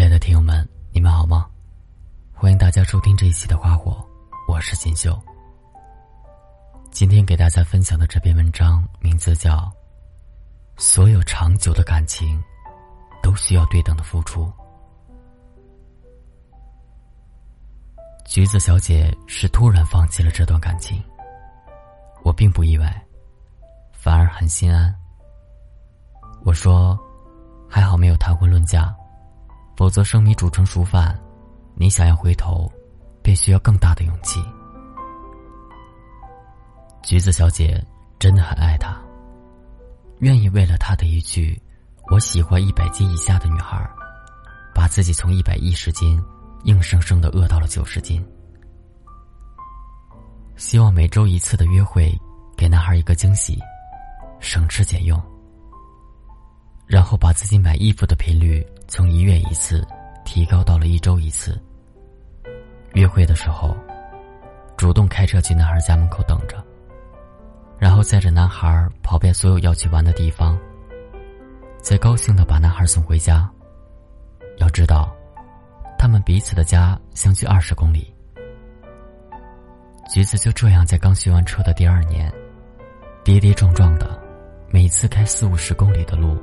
亲爱的听友们，你们好吗？欢迎大家收听这一期的《花火》，我是锦绣。今天给大家分享的这篇文章名字叫《所有长久的感情都需要对等的付出》。橘子小姐是突然放弃了这段感情，我并不意外，反而很心安。我说：“还好没有谈婚论嫁。”否则，生米煮成熟饭，你想要回头，便需要更大的勇气。橘子小姐真的很爱他，愿意为了他的一句“我喜欢一百斤以下的女孩”，把自己从一百一十斤硬生生的饿到了九十斤。希望每周一次的约会给男孩一个惊喜，省吃俭用。然后把自己买衣服的频率从一月一次提高到了一周一次。约会的时候，主动开车去男孩家门口等着，然后载着男孩跑遍所有要去玩的地方，再高兴的把男孩送回家。要知道，他们彼此的家相距二十公里。橘子就这样在刚学完车的第二年，跌跌撞撞的，每次开四五十公里的路。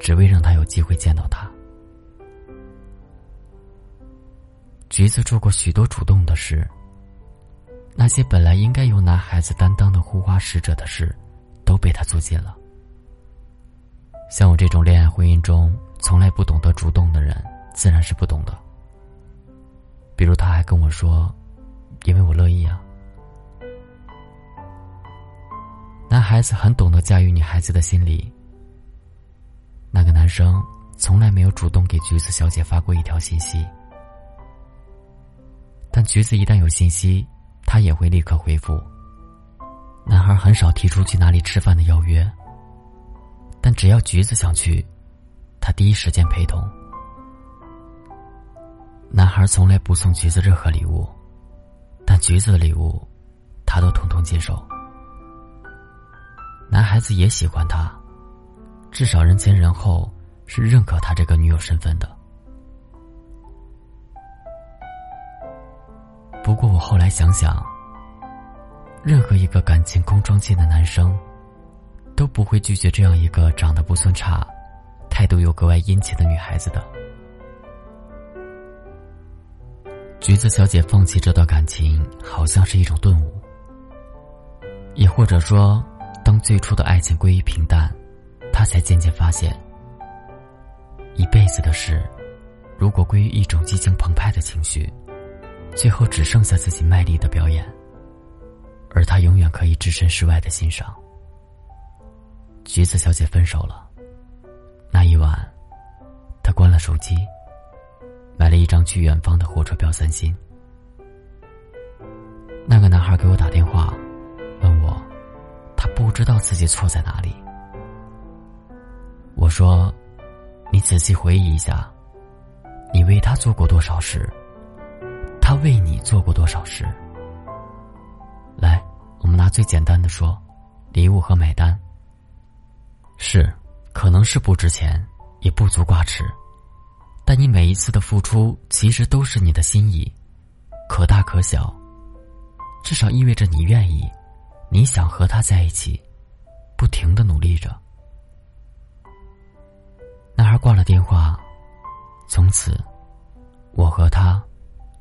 只为让他有机会见到他。橘子做过许多主动的事，那些本来应该由男孩子担当的护花使者的事，都被他做尽了。像我这种恋爱婚姻中从来不懂得主动的人，自然是不懂的。比如，他还跟我说：“因为我乐意啊。”男孩子很懂得驾驭女孩子的心理。那个男生从来没有主动给橘子小姐发过一条信息，但橘子一旦有信息，他也会立刻回复。男孩很少提出去哪里吃饭的邀约，但只要橘子想去，他第一时间陪同。男孩从来不送橘子任何礼物，但橘子的礼物，他都统统接受。男孩子也喜欢他。至少人前人后是认可他这个女友身份的。不过我后来想想，任何一个感情空窗期的男生，都不会拒绝这样一个长得不算差、态度又格外殷勤的女孩子的。橘子小姐放弃这段感情，好像是一种顿悟，也或者说，当最初的爱情归于平淡。他才渐渐发现，一辈子的事，如果归于一种激情澎湃的情绪，最后只剩下自己卖力的表演，而他永远可以置身事外的欣赏。橘子小姐分手了，那一晚，他关了手机，买了一张去远方的火车票散心。那个男孩给我打电话，问我，他不知道自己错在哪里。我说：“你仔细回忆一下，你为他做过多少事，他为你做过多少事。来，我们拿最简单的说，礼物和买单。是，可能是不值钱，也不足挂齿，但你每一次的付出，其实都是你的心意，可大可小，至少意味着你愿意，你想和他在一起，不停的努力着。”男孩挂了电话，从此，我和他，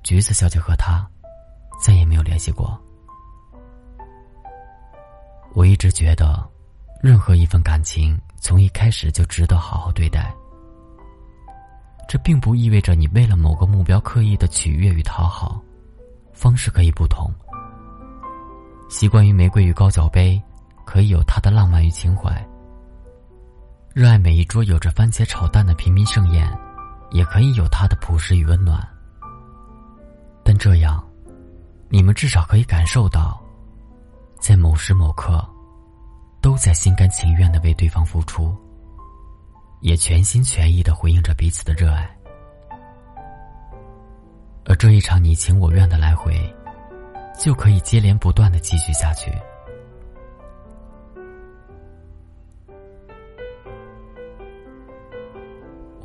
橘子小姐和他，再也没有联系过。我一直觉得，任何一份感情从一开始就值得好好对待。这并不意味着你为了某个目标刻意的取悦与讨好，方式可以不同。习惯于玫瑰与高脚杯，可以有它的浪漫与情怀。热爱每一桌有着番茄炒蛋的平民盛宴，也可以有它的朴实与温暖。但这样，你们至少可以感受到，在某时某刻，都在心甘情愿的为对方付出，也全心全意的回应着彼此的热爱。而这一场你情我愿的来回，就可以接连不断的继续下去。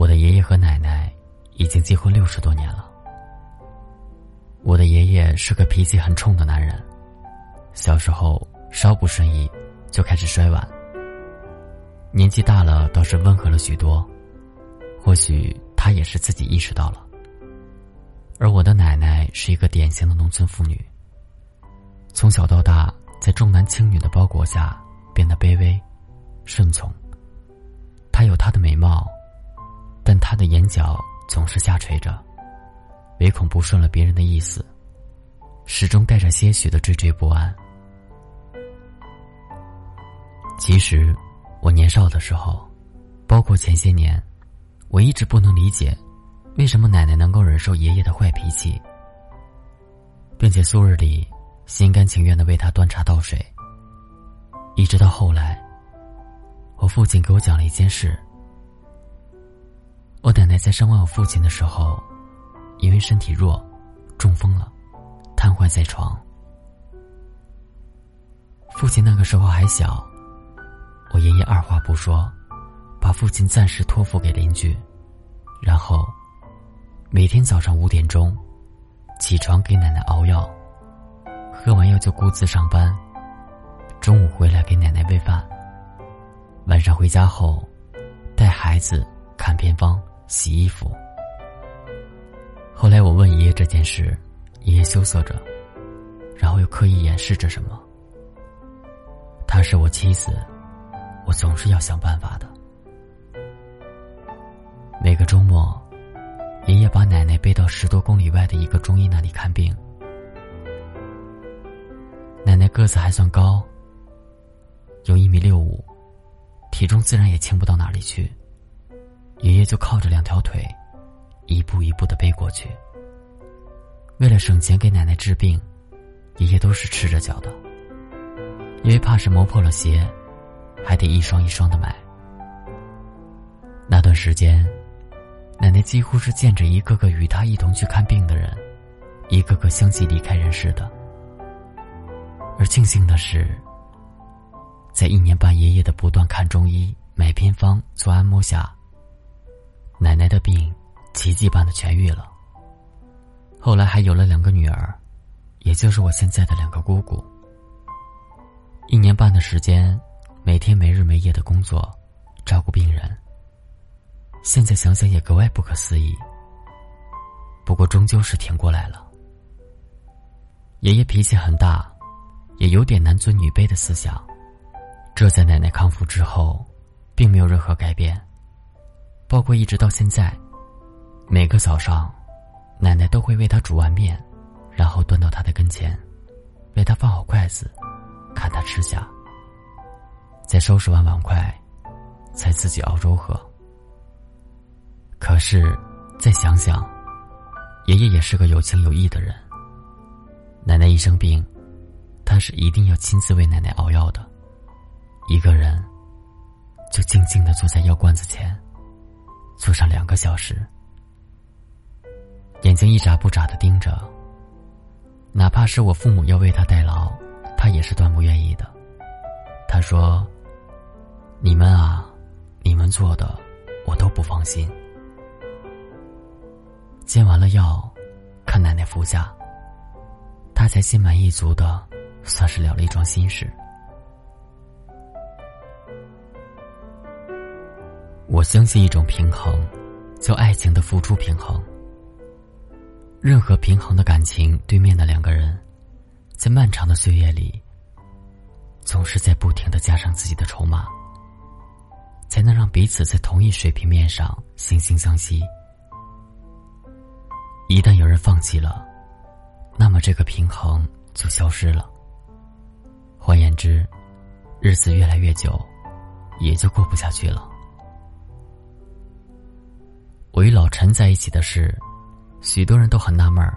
我的爷爷和奶奶已经结婚六十多年了。我的爷爷是个脾气很冲的男人，小时候稍不顺意就开始摔碗。年纪大了倒是温和了许多，或许他也是自己意识到了。而我的奶奶是一个典型的农村妇女，从小到大在重男轻女的包裹下变得卑微、顺从。她有她的美貌，的眼角总是下垂着。唯恐不顺了别人的意思，始终带着些许的惴惴不安。其实，我年少的时候，包括前些年，我一直不能理解，为什么奶奶能够忍受爷爷的坏脾气，并且素日里心甘情愿的为他端茶倒水。一直到后来，我父亲给我讲了一件事：我奶奶在生完我父亲的时候。因为身体弱，中风了，瘫痪在床。父亲那个时候还小，我爷爷二话不说，把父亲暂时托付给邻居，然后每天早上五点钟起床给奶奶熬药，喝完药就顾自上班，中午回来给奶奶喂饭，晚上回家后带孩子看偏方、洗衣服。后来我问爷爷这件事，爷爷羞涩着，然后又刻意掩饰着什么。她是我妻子，我总是要想办法的。每个周末，爷爷把奶奶背到十多公里外的一个中医那里看病。奶奶个子还算高，有一米六五，体重自然也轻不到哪里去。爷爷就靠着两条腿。一步一步的背过去。为了省钱给奶奶治病，爷爷都是赤着脚的，因为怕是磨破了鞋，还得一双一双的买。那段时间，奶奶几乎是见着一个个与他一同去看病的人，一个个相继离开人世的。而庆幸的是，在一年半爷爷的不断看中医、买偏方、做按摩下，奶奶的病。奇迹般的痊愈了。后来还有了两个女儿，也就是我现在的两个姑姑。一年半的时间，每天没日没夜的工作，照顾病人。现在想想也格外不可思议。不过终究是挺过来了。爷爷脾气很大，也有点男尊女卑的思想，这在奶奶康复之后，并没有任何改变，包括一直到现在。每个早上，奶奶都会为他煮碗面，然后端到他的跟前，为他放好筷子，看他吃下。再收拾完碗筷，才自己熬粥喝。可是，再想想，爷爷也是个有情有义的人。奶奶一生病，他是一定要亲自为奶奶熬药的，一个人就静静的坐在药罐子前，坐上两个小时。眼睛一眨不眨的盯着，哪怕是我父母要为他代劳，他也是断不愿意的。他说：“你们啊，你们做的，我都不放心。”煎完了药，看奶奶服下，他才心满意足的，算是了了一桩心事。我相信一种平衡，叫爱情的付出平衡。任何平衡的感情，对面的两个人，在漫长的岁月里，总是在不停的加上自己的筹码，才能让彼此在同一水平面上惺惺相惜。一旦有人放弃了，那么这个平衡就消失了。换言之，日子越来越久，也就过不下去了。我与老陈在一起的事。许多人都很纳闷儿，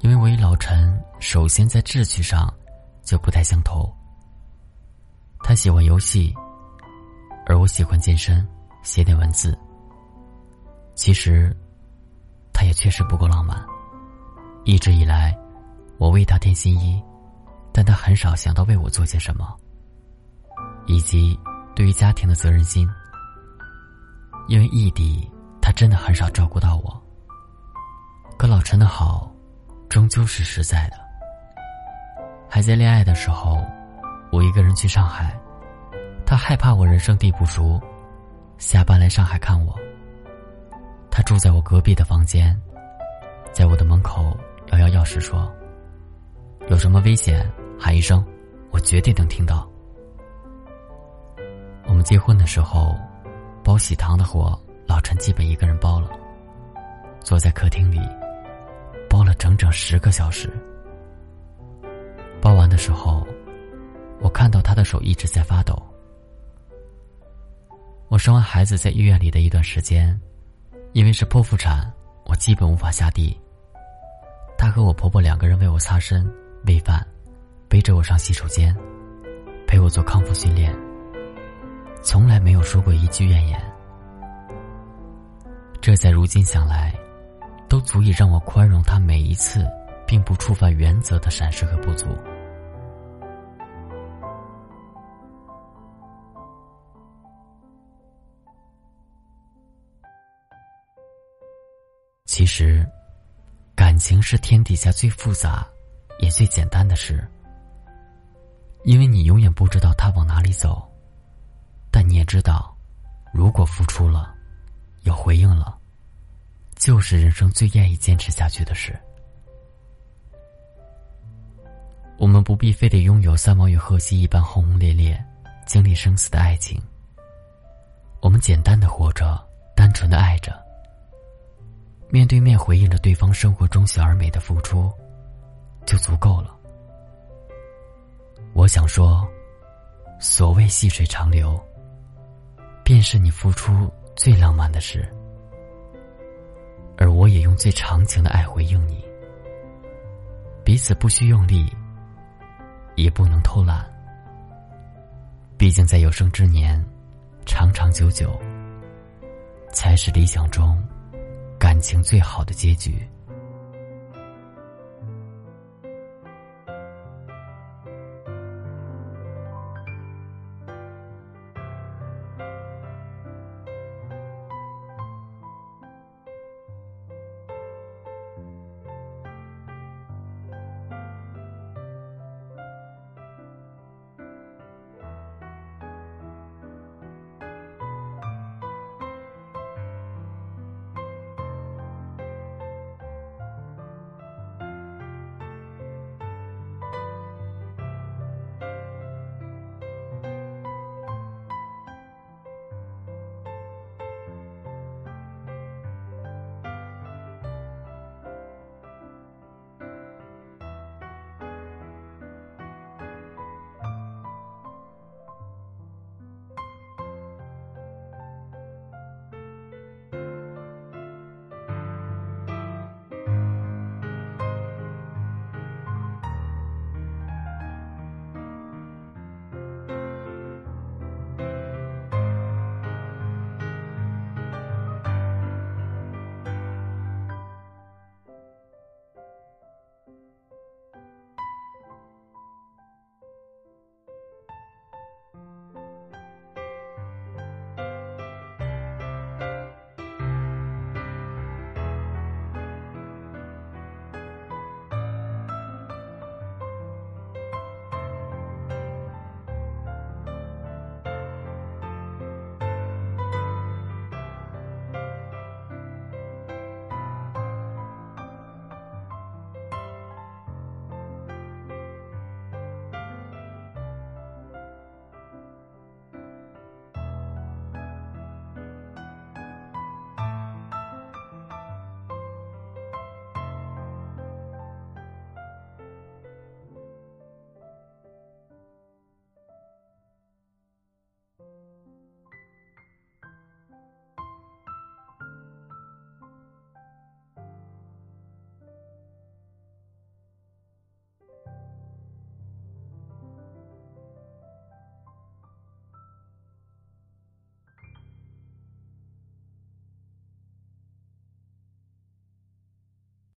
因为我与老陈首先在志趣上就不太相投。他喜欢游戏，而我喜欢健身、写点文字。其实，他也确实不够浪漫。一直以来，我为他添新衣，但他很少想到为我做些什么，以及对于家庭的责任心。因为异地。他真的很少照顾到我。可老陈的好，终究是实在的。还在恋爱的时候，我一个人去上海，他害怕我人生地不熟，下班来上海看我。他住在我隔壁的房间，在我的门口摇摇钥匙说：“有什么危险喊一声，我绝对能听到。”我们结婚的时候，包喜糖的活老陈基本一个人包了。坐在客厅里，包了整整十个小时。包完的时候，我看到他的手一直在发抖。我生完孩子在医院里的一段时间，因为是剖腹产，我基本无法下地。他和我婆婆两个人为我擦身、喂饭，背着我上洗手间，陪我做康复训练。从来没有说过一句怨言，这在如今想来，都足以让我宽容他每一次并不触犯原则的闪失和不足。其实，感情是天底下最复杂，也最简单的事，因为你永远不知道他往哪里走。但你也知道，如果付出了，有回应了，就是人生最愿意坚持下去的事。我们不必非得拥有三毛与荷西一般轰轰烈烈、经历生死的爱情。我们简单的活着，单纯的爱着，面对面回应着对方生活中小而美的付出，就足够了。我想说，所谓细水长流。便是你付出最浪漫的事，而我也用最长情的爱回应你。彼此不需用力，也不能偷懒。毕竟在有生之年，长长久久，才是理想中感情最好的结局。